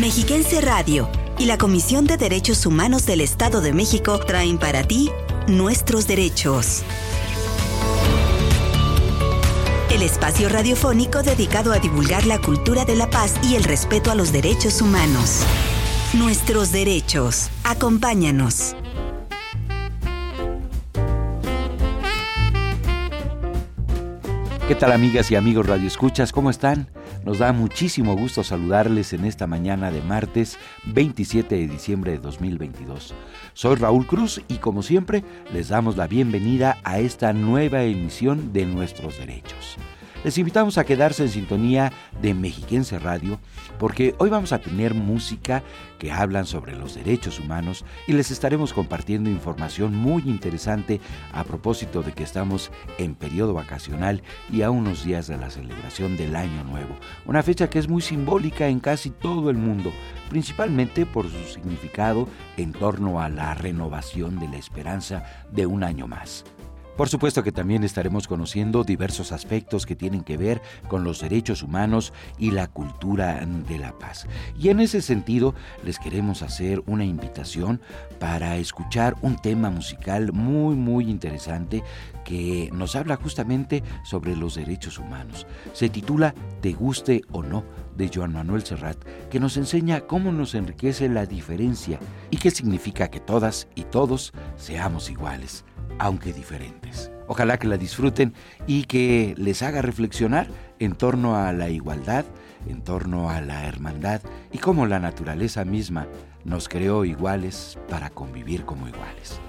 Mexiquense Radio y la Comisión de Derechos Humanos del Estado de México traen para ti nuestros derechos. El espacio radiofónico dedicado a divulgar la cultura de la paz y el respeto a los derechos humanos. Nuestros derechos. Acompáñanos. ¿Qué tal amigas y amigos Radio Escuchas? ¿Cómo están? Nos da muchísimo gusto saludarles en esta mañana de martes 27 de diciembre de 2022. Soy Raúl Cruz y como siempre les damos la bienvenida a esta nueva emisión de Nuestros Derechos. Les invitamos a quedarse en sintonía de Mexiquense Radio porque hoy vamos a tener música que hablan sobre los derechos humanos y les estaremos compartiendo información muy interesante a propósito de que estamos en periodo vacacional y a unos días de la celebración del Año Nuevo, una fecha que es muy simbólica en casi todo el mundo, principalmente por su significado en torno a la renovación de la esperanza de un año más. Por supuesto que también estaremos conociendo diversos aspectos que tienen que ver con los derechos humanos y la cultura de la paz. Y en ese sentido les queremos hacer una invitación para escuchar un tema musical muy muy interesante que nos habla justamente sobre los derechos humanos. Se titula Te guste o no de Joan Manuel Serrat, que nos enseña cómo nos enriquece la diferencia y qué significa que todas y todos seamos iguales aunque diferentes. Ojalá que la disfruten y que les haga reflexionar en torno a la igualdad, en torno a la hermandad y cómo la naturaleza misma nos creó iguales para convivir como iguales.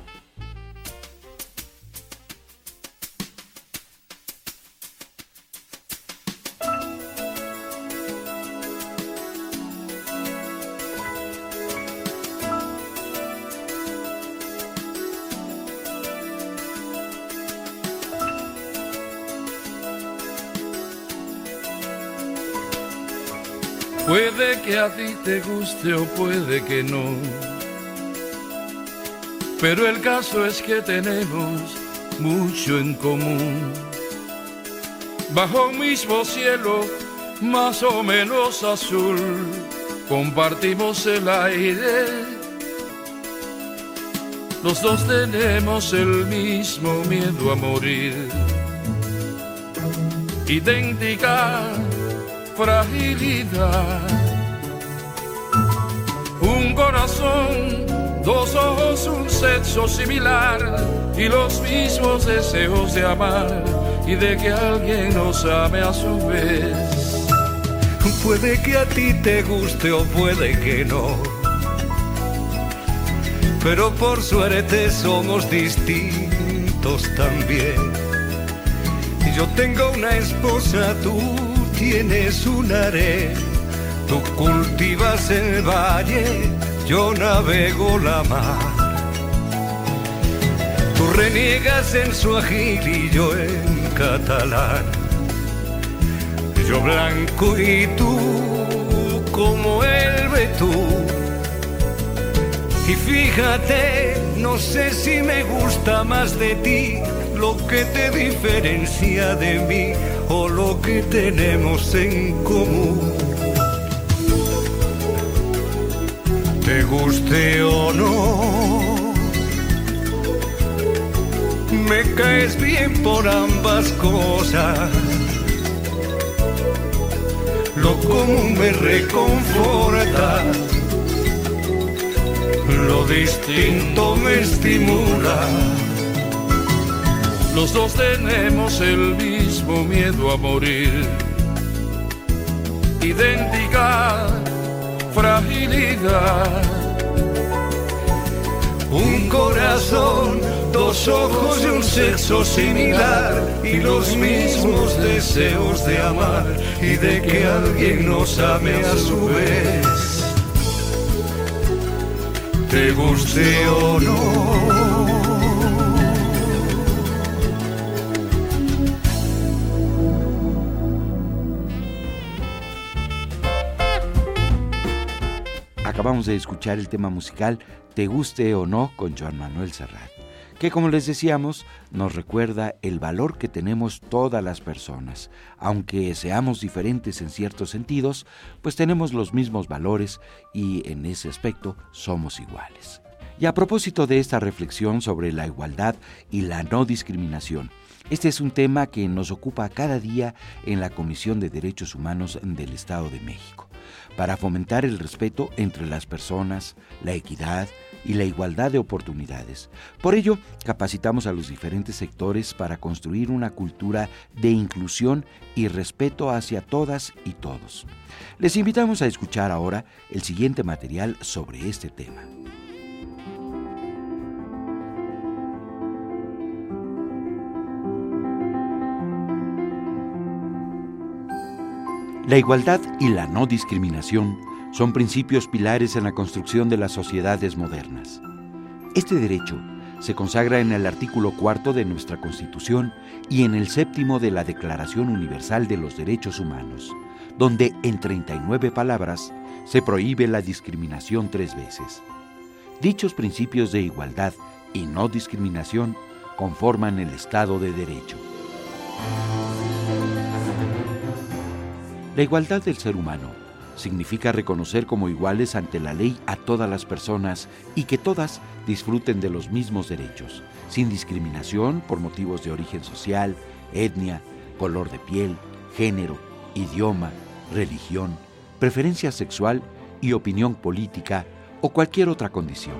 Te guste o puede que no. Pero el caso es que tenemos mucho en común. Bajo un mismo cielo, más o menos azul, compartimos el aire. Los dos tenemos el mismo miedo a morir. Idéntica fragilidad. Corazón, dos ojos, un sexo similar y los mismos deseos de amar y de que alguien nos ame a su vez. Puede que a ti te guste o puede que no. Pero por suerte somos distintos también. Yo tengo una esposa, tú tienes un haré, tú cultivas el valle, yo navego la mar. Tú reniegas en su y yo en catalán. Yo blanco y tú como el betú. Y fíjate, no sé si me gusta más de ti lo que te diferencia de mí o lo que tenemos en común. Te guste o no, me caes bien por ambas cosas. Lo común me reconforta, lo distinto me estimula los dos tenemos el mismo miedo a morir. Idéntica fragilidad. Un corazón, dos ojos y un sexo similar y los mismos deseos de amar y de que alguien nos ame a su vez. Te guste o no Acabamos de escuchar el tema musical Te guste o no con Joan Manuel Serrat, que como les decíamos nos recuerda el valor que tenemos todas las personas. Aunque seamos diferentes en ciertos sentidos, pues tenemos los mismos valores y en ese aspecto somos iguales. Y a propósito de esta reflexión sobre la igualdad y la no discriminación, este es un tema que nos ocupa cada día en la Comisión de Derechos Humanos del Estado de México, para fomentar el respeto entre las personas, la equidad, y la igualdad de oportunidades. Por ello, capacitamos a los diferentes sectores para construir una cultura de inclusión y respeto hacia todas y todos. Les invitamos a escuchar ahora el siguiente material sobre este tema. La igualdad y la no discriminación son principios pilares en la construcción de las sociedades modernas. Este derecho se consagra en el artículo cuarto de nuestra Constitución y en el séptimo de la Declaración Universal de los Derechos Humanos, donde en 39 palabras se prohíbe la discriminación tres veces. Dichos principios de igualdad y no discriminación conforman el Estado de Derecho. La igualdad del ser humano significa reconocer como iguales ante la ley a todas las personas y que todas disfruten de los mismos derechos, sin discriminación por motivos de origen social, etnia, color de piel, género, idioma, religión, preferencia sexual y opinión política o cualquier otra condición.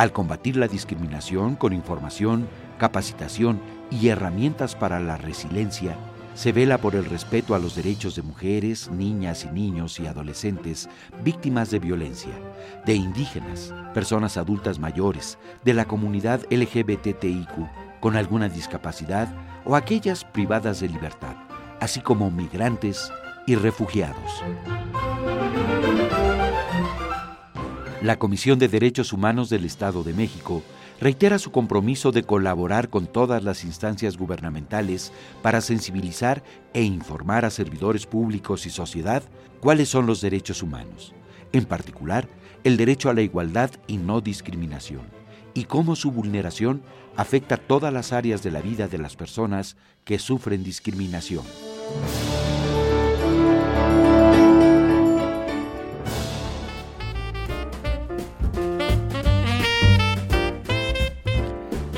Al combatir la discriminación con información, capacitación y herramientas para la resiliencia, se vela por el respeto a los derechos de mujeres, niñas y niños y adolescentes víctimas de violencia, de indígenas, personas adultas mayores, de la comunidad LGBTIQ con alguna discapacidad o aquellas privadas de libertad, así como migrantes y refugiados. La Comisión de Derechos Humanos del Estado de México reitera su compromiso de colaborar con todas las instancias gubernamentales para sensibilizar e informar a servidores públicos y sociedad cuáles son los derechos humanos, en particular el derecho a la igualdad y no discriminación, y cómo su vulneración afecta todas las áreas de la vida de las personas que sufren discriminación.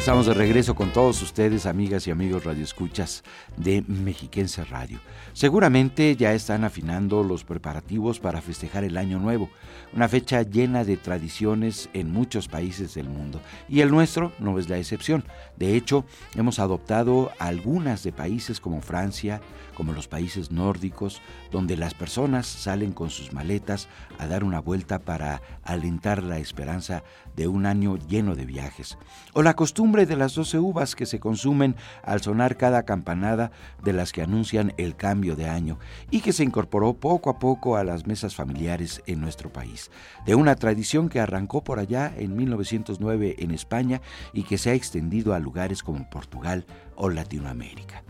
Estamos de regreso con todos ustedes, amigas y amigos radioescuchas de Mexiquense Radio. Seguramente ya están afinando los preparativos para festejar el Año Nuevo, una fecha llena de tradiciones en muchos países del mundo. Y el nuestro no es la excepción. De hecho, hemos adoptado algunas de países como Francia, como los países nórdicos, donde las personas salen con sus maletas a dar una vuelta para alentar la esperanza de un año lleno de viajes. O la costumbre de las doce uvas que se consumen al sonar cada campanada de las que anuncian el cambio de año y que se incorporó poco a poco a las mesas familiares en nuestro país. De una tradición que arrancó por allá en 1909 en España y que se ha extendido a lugares como Portugal o Latinoamérica.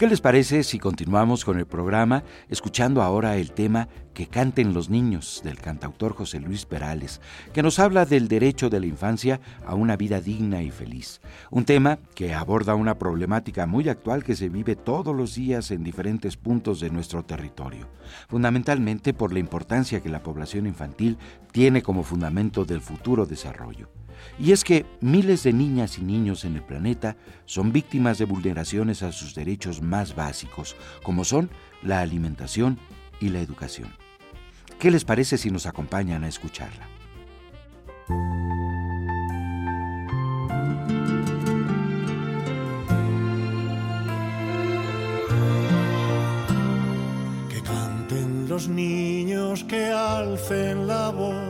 ¿Qué les parece si continuamos con el programa escuchando ahora el tema Que canten los niños del cantautor José Luis Perales, que nos habla del derecho de la infancia a una vida digna y feliz? Un tema que aborda una problemática muy actual que se vive todos los días en diferentes puntos de nuestro territorio, fundamentalmente por la importancia que la población infantil tiene como fundamento del futuro desarrollo. Y es que miles de niñas y niños en el planeta son víctimas de vulneraciones a sus derechos más básicos, como son la alimentación y la educación. ¿Qué les parece si nos acompañan a escucharla? Que canten los niños, que alcen la voz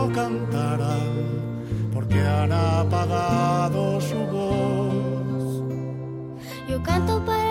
que han apagado su voz. Yo canto para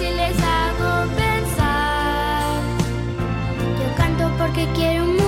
si les hago pensar. Yo canto porque quiero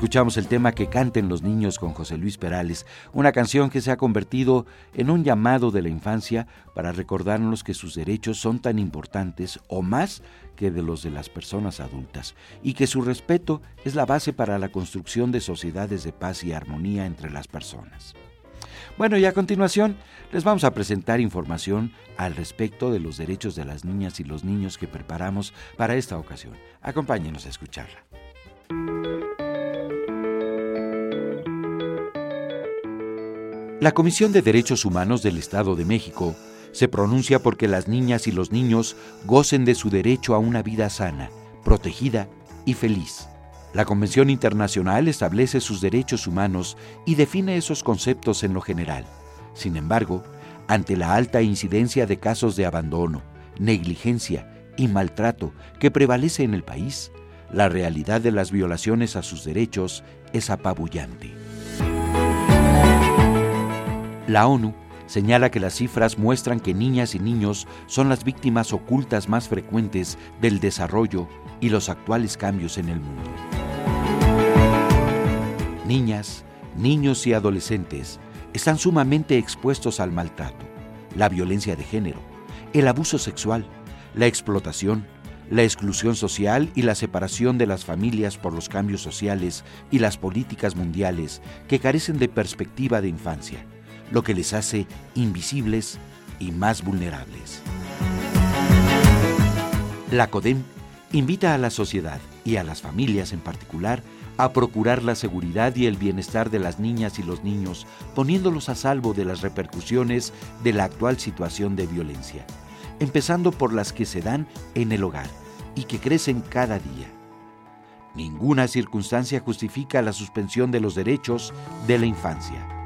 Escuchamos el tema que canten los niños con José Luis Perales, una canción que se ha convertido en un llamado de la infancia para recordarnos que sus derechos son tan importantes o más que de los de las personas adultas y que su respeto es la base para la construcción de sociedades de paz y armonía entre las personas. Bueno, y a continuación les vamos a presentar información al respecto de los derechos de las niñas y los niños que preparamos para esta ocasión. Acompáñenos a escucharla. La Comisión de Derechos Humanos del Estado de México se pronuncia porque las niñas y los niños gocen de su derecho a una vida sana, protegida y feliz. La Convención Internacional establece sus derechos humanos y define esos conceptos en lo general. Sin embargo, ante la alta incidencia de casos de abandono, negligencia y maltrato que prevalece en el país, la realidad de las violaciones a sus derechos es apabullante. La ONU señala que las cifras muestran que niñas y niños son las víctimas ocultas más frecuentes del desarrollo y los actuales cambios en el mundo. Niñas, niños y adolescentes están sumamente expuestos al maltrato, la violencia de género, el abuso sexual, la explotación, la exclusión social y la separación de las familias por los cambios sociales y las políticas mundiales que carecen de perspectiva de infancia lo que les hace invisibles y más vulnerables. La CODEM invita a la sociedad y a las familias en particular a procurar la seguridad y el bienestar de las niñas y los niños, poniéndolos a salvo de las repercusiones de la actual situación de violencia, empezando por las que se dan en el hogar y que crecen cada día. Ninguna circunstancia justifica la suspensión de los derechos de la infancia.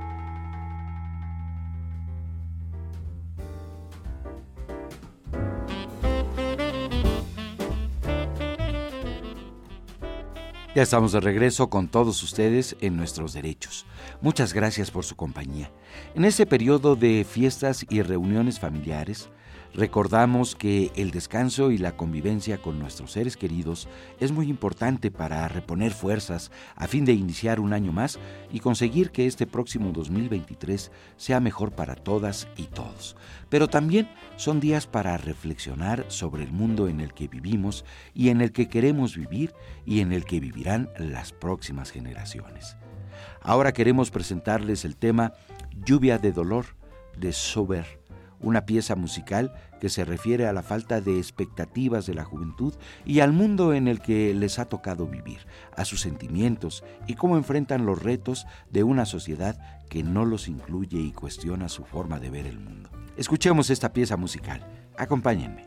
Ya estamos de regreso con todos ustedes en nuestros derechos. Muchas gracias por su compañía. En este periodo de fiestas y reuniones familiares, Recordamos que el descanso y la convivencia con nuestros seres queridos es muy importante para reponer fuerzas a fin de iniciar un año más y conseguir que este próximo 2023 sea mejor para todas y todos. Pero también son días para reflexionar sobre el mundo en el que vivimos y en el que queremos vivir y en el que vivirán las próximas generaciones. Ahora queremos presentarles el tema Lluvia de Dolor de Sober una pieza musical que se refiere a la falta de expectativas de la juventud y al mundo en el que les ha tocado vivir, a sus sentimientos y cómo enfrentan los retos de una sociedad que no los incluye y cuestiona su forma de ver el mundo. Escuchemos esta pieza musical. Acompáñenme.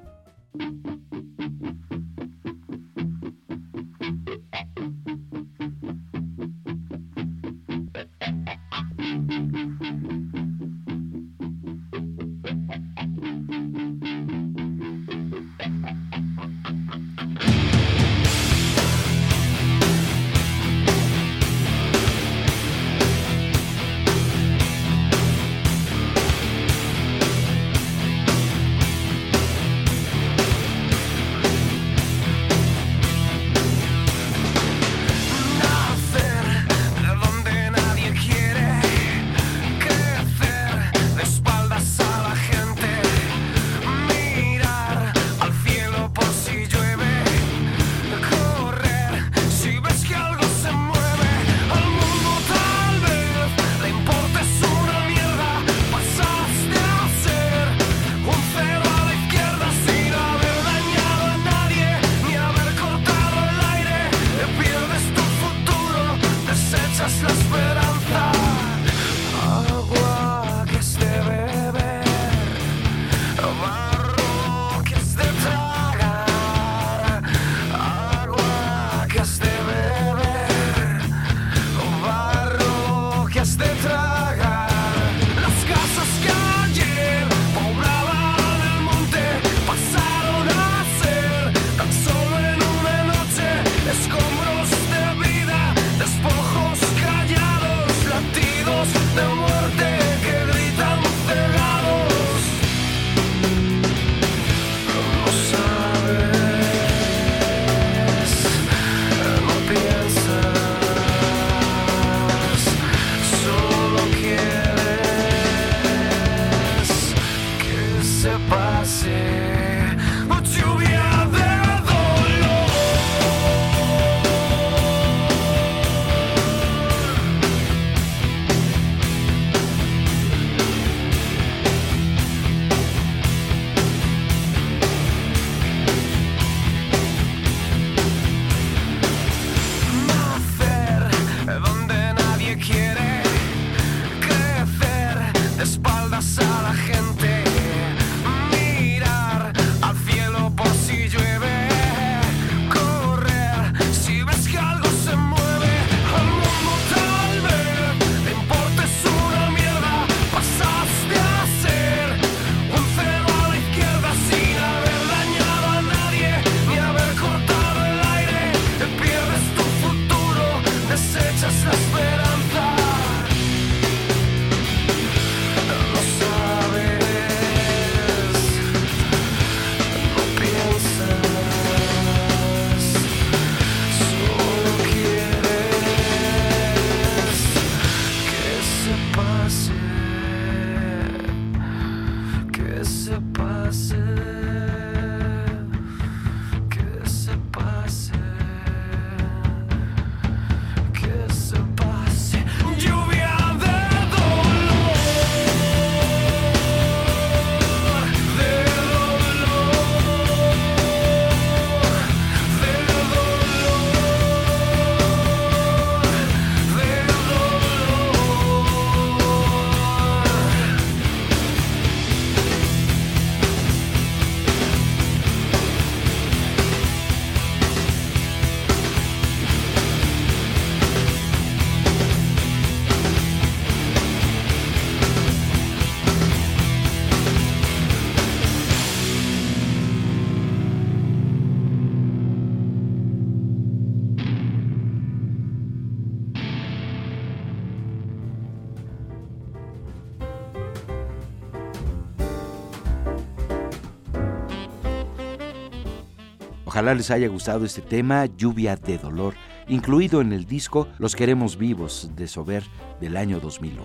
Ojalá les haya gustado este tema, Lluvia de Dolor, incluido en el disco Los Queremos Vivos de Sober del año 2001.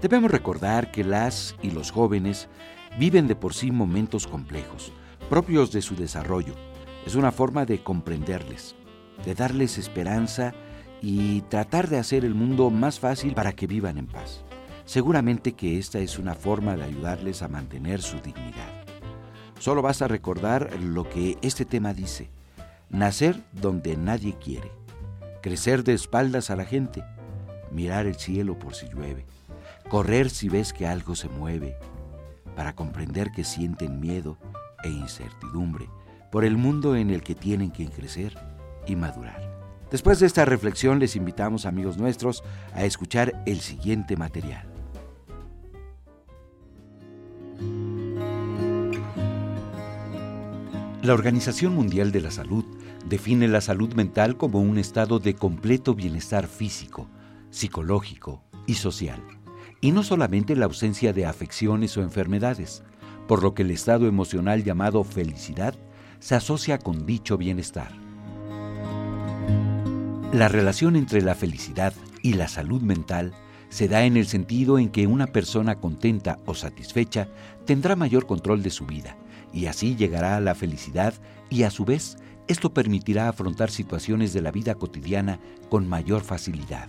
Debemos recordar que las y los jóvenes viven de por sí momentos complejos, propios de su desarrollo. Es una forma de comprenderles, de darles esperanza y tratar de hacer el mundo más fácil para que vivan en paz. Seguramente que esta es una forma de ayudarles a mantener su dignidad. Solo basta recordar lo que este tema dice. Nacer donde nadie quiere. Crecer de espaldas a la gente. Mirar el cielo por si llueve. Correr si ves que algo se mueve. Para comprender que sienten miedo e incertidumbre por el mundo en el que tienen que crecer y madurar. Después de esta reflexión les invitamos amigos nuestros a escuchar el siguiente material. La Organización Mundial de la Salud define la salud mental como un estado de completo bienestar físico, psicológico y social, y no solamente la ausencia de afecciones o enfermedades, por lo que el estado emocional llamado felicidad se asocia con dicho bienestar. La relación entre la felicidad y la salud mental se da en el sentido en que una persona contenta o satisfecha tendrá mayor control de su vida y así llegará a la felicidad y a su vez esto permitirá afrontar situaciones de la vida cotidiana con mayor facilidad.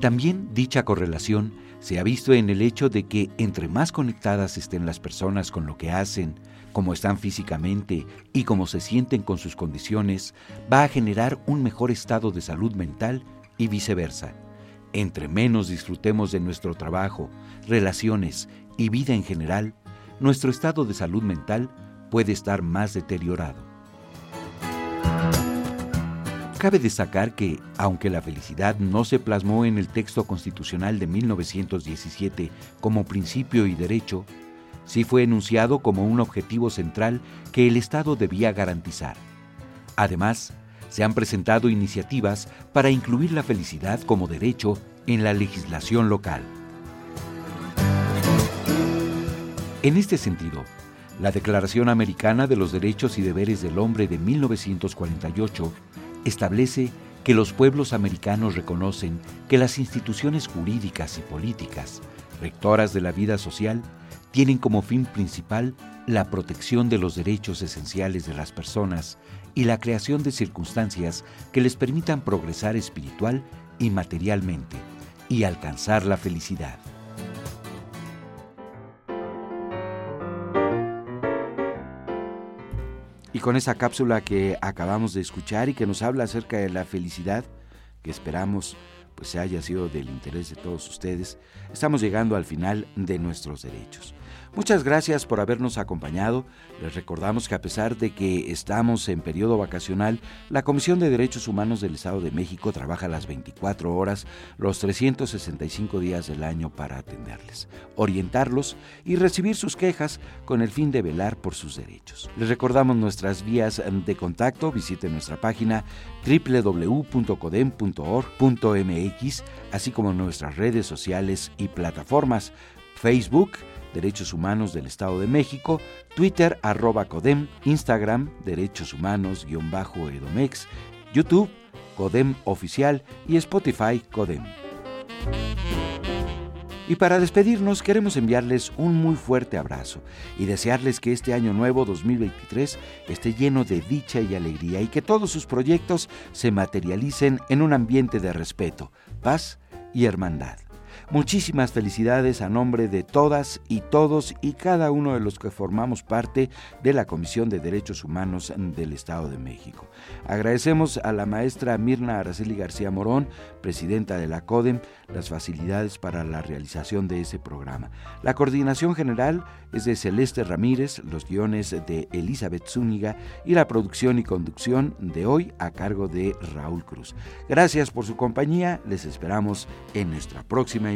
También dicha correlación se ha visto en el hecho de que entre más conectadas estén las personas con lo que hacen, cómo están físicamente y cómo se sienten con sus condiciones, va a generar un mejor estado de salud mental y viceversa. Entre menos disfrutemos de nuestro trabajo, relaciones y vida en general, nuestro estado de salud mental puede estar más deteriorado. Cabe destacar que, aunque la felicidad no se plasmó en el texto constitucional de 1917 como principio y derecho, sí fue enunciado como un objetivo central que el Estado debía garantizar. Además, se han presentado iniciativas para incluir la felicidad como derecho en la legislación local. En este sentido, la Declaración Americana de los Derechos y Deberes del Hombre de 1948 establece que los pueblos americanos reconocen que las instituciones jurídicas y políticas, rectoras de la vida social, tienen como fin principal la protección de los derechos esenciales de las personas y la creación de circunstancias que les permitan progresar espiritual y materialmente y alcanzar la felicidad. Y con esa cápsula que acabamos de escuchar y que nos habla acerca de la felicidad, que esperamos pues haya sido del interés de todos ustedes, estamos llegando al final de nuestros derechos. Muchas gracias por habernos acompañado. Les recordamos que a pesar de que estamos en periodo vacacional, la Comisión de Derechos Humanos del Estado de México trabaja las 24 horas, los 365 días del año para atenderles, orientarlos y recibir sus quejas con el fin de velar por sus derechos. Les recordamos nuestras vías de contacto. Visite nuestra página www.codem.org.mx, así como nuestras redes sociales y plataformas. Facebook, Derechos Humanos del Estado de México, Twitter arroba CODEM, Instagram Derechos Humanos-Edomex, YouTube CODEM Oficial y Spotify CODEM. Y para despedirnos queremos enviarles un muy fuerte abrazo y desearles que este año nuevo 2023 esté lleno de dicha y alegría y que todos sus proyectos se materialicen en un ambiente de respeto, paz y hermandad. Muchísimas felicidades a nombre de todas y todos y cada uno de los que formamos parte de la Comisión de Derechos Humanos del Estado de México. Agradecemos a la maestra Mirna Araceli García Morón, presidenta de la CODEM, las facilidades para la realización de ese programa. La coordinación general es de Celeste Ramírez, los guiones de Elizabeth Zúñiga y la producción y conducción de hoy a cargo de Raúl Cruz. Gracias por su compañía, les esperamos en nuestra próxima